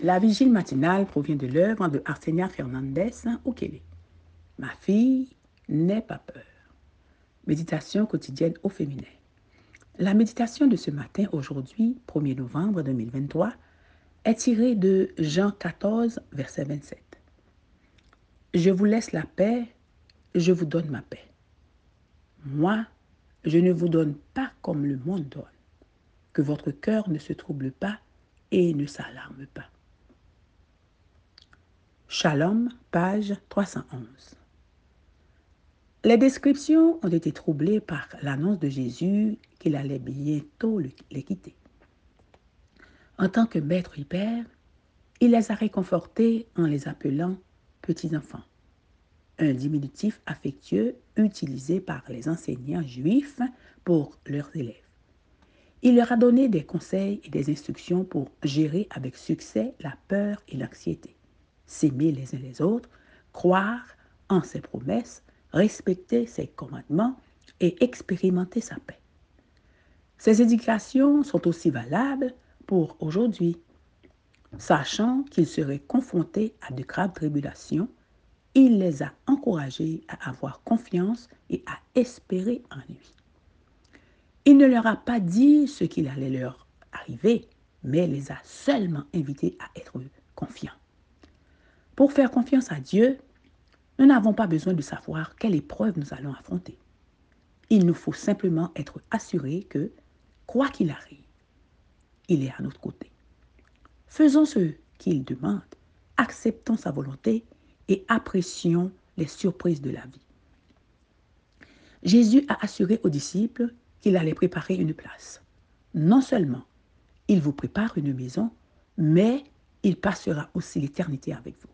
La vigile matinale provient de l'œuvre de Arsenia Fernandez Ukele. Ma fille, n'aie pas peur. Méditation quotidienne au féminin. La méditation de ce matin, aujourd'hui, 1er novembre 2023, est tirée de Jean 14, verset 27. Je vous laisse la paix, je vous donne ma paix. Moi, je ne vous donne pas comme le monde donne. Que votre cœur ne se trouble pas et ne s'alarme pas. Shalom, page 311. Les descriptions ont été troublées par l'annonce de Jésus qu'il allait bientôt les quitter. En tant que maître père, il les a réconfortés en les appelant petits-enfants, un diminutif affectueux utilisé par les enseignants juifs pour leurs élèves. Il leur a donné des conseils et des instructions pour gérer avec succès la peur et l'anxiété s'aimer les uns les autres, croire en ses promesses, respecter ses commandements et expérimenter sa paix. Ces éducations sont aussi valables pour aujourd'hui. Sachant qu'ils seraient confrontés à de graves tribulations, il les a encouragés à avoir confiance et à espérer en lui. Il ne leur a pas dit ce qu'il allait leur arriver, mais les a seulement invités à être confiants. Pour faire confiance à Dieu, nous n'avons pas besoin de savoir quelle épreuve nous allons affronter. Il nous faut simplement être assurés que, quoi qu'il arrive, il est à notre côté. Faisons ce qu'il demande, acceptons sa volonté et apprécions les surprises de la vie. Jésus a assuré aux disciples qu'il allait préparer une place. Non seulement il vous prépare une maison, mais il passera aussi l'éternité avec vous.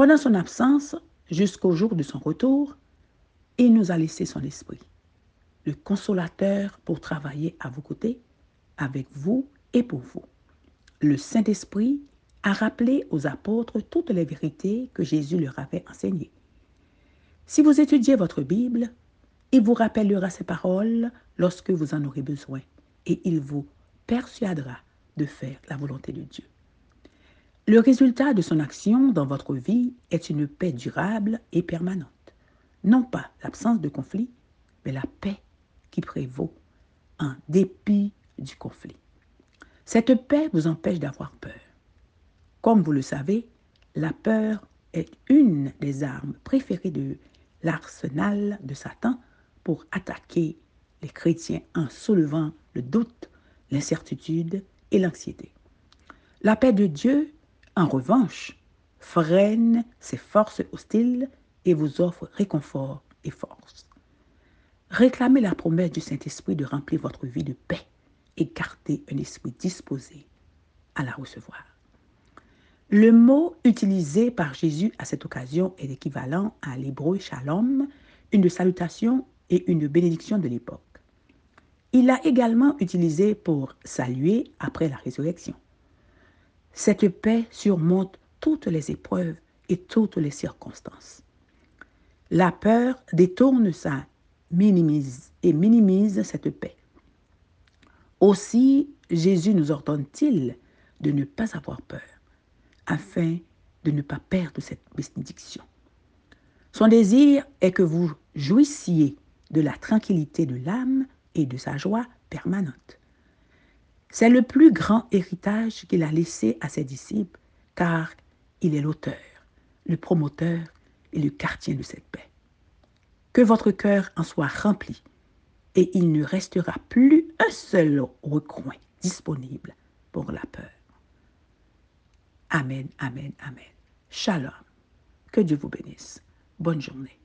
Pendant son absence, jusqu'au jour de son retour, il nous a laissé son esprit, le consolateur pour travailler à vos côtés, avec vous et pour vous. Le Saint-Esprit a rappelé aux apôtres toutes les vérités que Jésus leur avait enseignées. Si vous étudiez votre Bible, il vous rappellera ces paroles lorsque vous en aurez besoin et il vous persuadera de faire la volonté de Dieu. Le résultat de son action dans votre vie est une paix durable et permanente. Non pas l'absence de conflit, mais la paix qui prévaut en dépit du conflit. Cette paix vous empêche d'avoir peur. Comme vous le savez, la peur est une des armes préférées de l'arsenal de Satan pour attaquer les chrétiens en soulevant le doute, l'incertitude et l'anxiété. La paix de Dieu en revanche, freine ces forces hostiles et vous offre réconfort et force. Réclamez la promesse du Saint-Esprit de remplir votre vie de paix et gardez un esprit disposé à la recevoir. Le mot utilisé par Jésus à cette occasion est équivalent à l'hébreu shalom, une salutation et une bénédiction de l'époque. Il l'a également utilisé pour saluer après la résurrection. Cette paix surmonte toutes les épreuves et toutes les circonstances. La peur détourne ça, minimise et minimise cette paix. Aussi, Jésus nous ordonne-t-il de ne pas avoir peur, afin de ne pas perdre cette bénédiction. Son désir est que vous jouissiez de la tranquillité de l'âme et de sa joie permanente. C'est le plus grand héritage qu'il a laissé à ses disciples, car il est l'auteur, le promoteur et le quartier de cette paix. Que votre cœur en soit rempli, et il ne restera plus un seul recoin disponible pour la peur. Amen, amen, amen. Shalom. Que Dieu vous bénisse. Bonne journée.